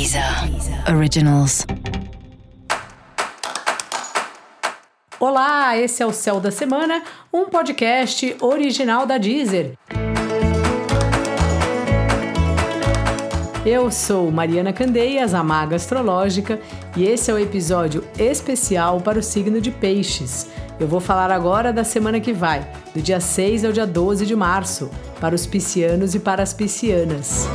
Deezer Originals. Olá, esse é o Céu da Semana, um podcast original da Deezer. Eu sou Mariana Candeias, a Maga Astrológica, e esse é o episódio especial para o signo de Peixes. Eu vou falar agora da semana que vai, do dia 6 ao dia 12 de março, para os piscianos e para as piscianas.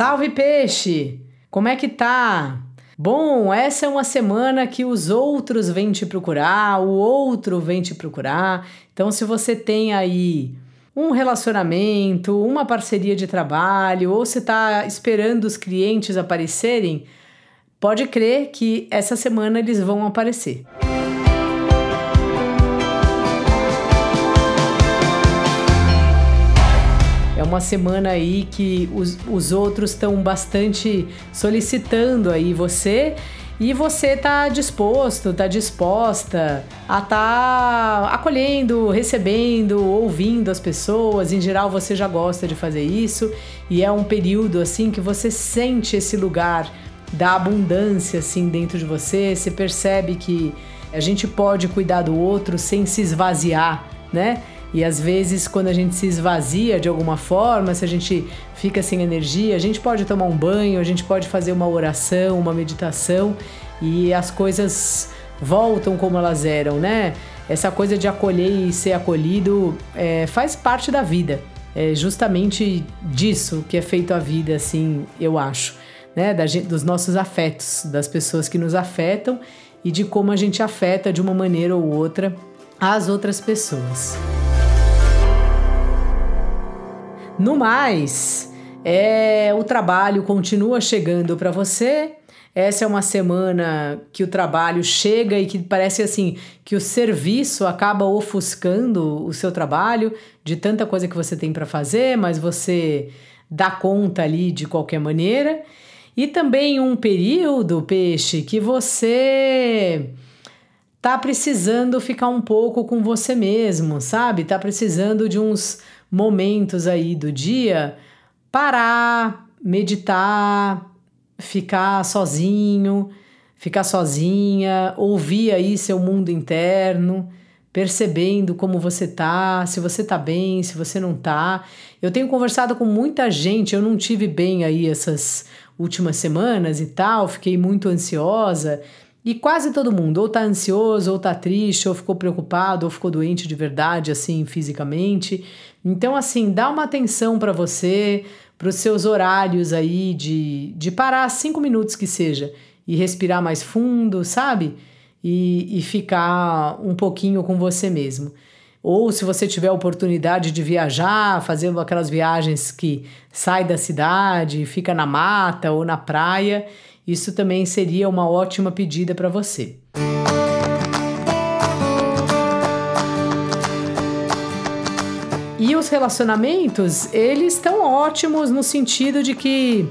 Salve peixe! Como é que tá? Bom, essa é uma semana que os outros vêm te procurar, o outro vem te procurar. Então, se você tem aí um relacionamento, uma parceria de trabalho, ou se está esperando os clientes aparecerem, pode crer que essa semana eles vão aparecer. É uma semana aí que os, os outros estão bastante solicitando aí você e você tá disposto, tá disposta a tá acolhendo, recebendo, ouvindo as pessoas. Em geral, você já gosta de fazer isso e é um período assim que você sente esse lugar da abundância assim dentro de você. Você percebe que a gente pode cuidar do outro sem se esvaziar, né? E às vezes, quando a gente se esvazia de alguma forma, se a gente fica sem energia, a gente pode tomar um banho, a gente pode fazer uma oração, uma meditação e as coisas voltam como elas eram, né? Essa coisa de acolher e ser acolhido é, faz parte da vida. É justamente disso que é feito a vida, assim, eu acho. Né? Da gente, dos nossos afetos, das pessoas que nos afetam e de como a gente afeta de uma maneira ou outra as outras pessoas. No mais, é, o trabalho continua chegando para você. Essa é uma semana que o trabalho chega e que parece assim que o serviço acaba ofuscando o seu trabalho de tanta coisa que você tem para fazer, mas você dá conta ali de qualquer maneira. E também um período, peixe, que você tá precisando ficar um pouco com você mesmo, sabe? Tá precisando de uns momentos aí do dia, parar, meditar, ficar sozinho, ficar sozinha, ouvir aí seu mundo interno, percebendo como você tá, se você tá bem, se você não tá. Eu tenho conversado com muita gente, eu não tive bem aí essas últimas semanas e tal, fiquei muito ansiosa. E quase todo mundo ou tá ansioso, ou tá triste, ou ficou preocupado, ou ficou doente de verdade, assim, fisicamente. Então, assim, dá uma atenção para você, para os seus horários aí de, de parar cinco minutos que seja e respirar mais fundo, sabe? E, e ficar um pouquinho com você mesmo. Ou se você tiver a oportunidade de viajar, fazendo aquelas viagens que sai da cidade, fica na mata ou na praia, isso também seria uma ótima pedida para você. E os relacionamentos, eles estão ótimos no sentido de que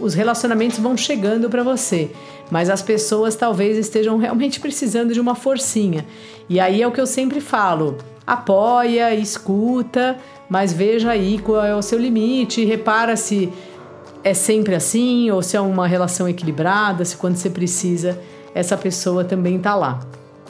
os relacionamentos vão chegando para você, mas as pessoas talvez estejam realmente precisando de uma forcinha. E aí é o que eu sempre falo: apoia, escuta, mas veja aí qual é o seu limite, repara se é sempre assim ou se é uma relação equilibrada, se quando você precisa essa pessoa também tá lá,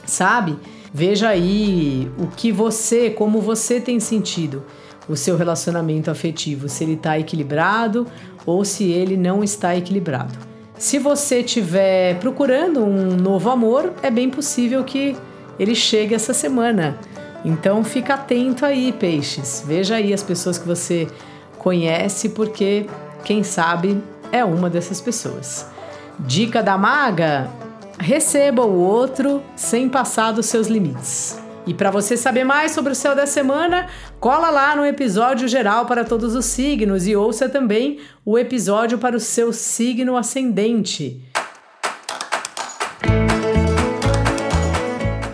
sabe? Veja aí o que você, como você tem sentido o seu relacionamento afetivo, se ele está equilibrado ou se ele não está equilibrado. Se você estiver procurando um novo amor, é bem possível que ele chegue essa semana. Então fica atento aí, peixes. Veja aí as pessoas que você conhece, porque quem sabe é uma dessas pessoas. Dica da maga: receba o outro sem passar dos seus limites. E para você saber mais sobre o céu da semana, cola lá no episódio geral para todos os signos e ouça também o episódio para o seu signo ascendente.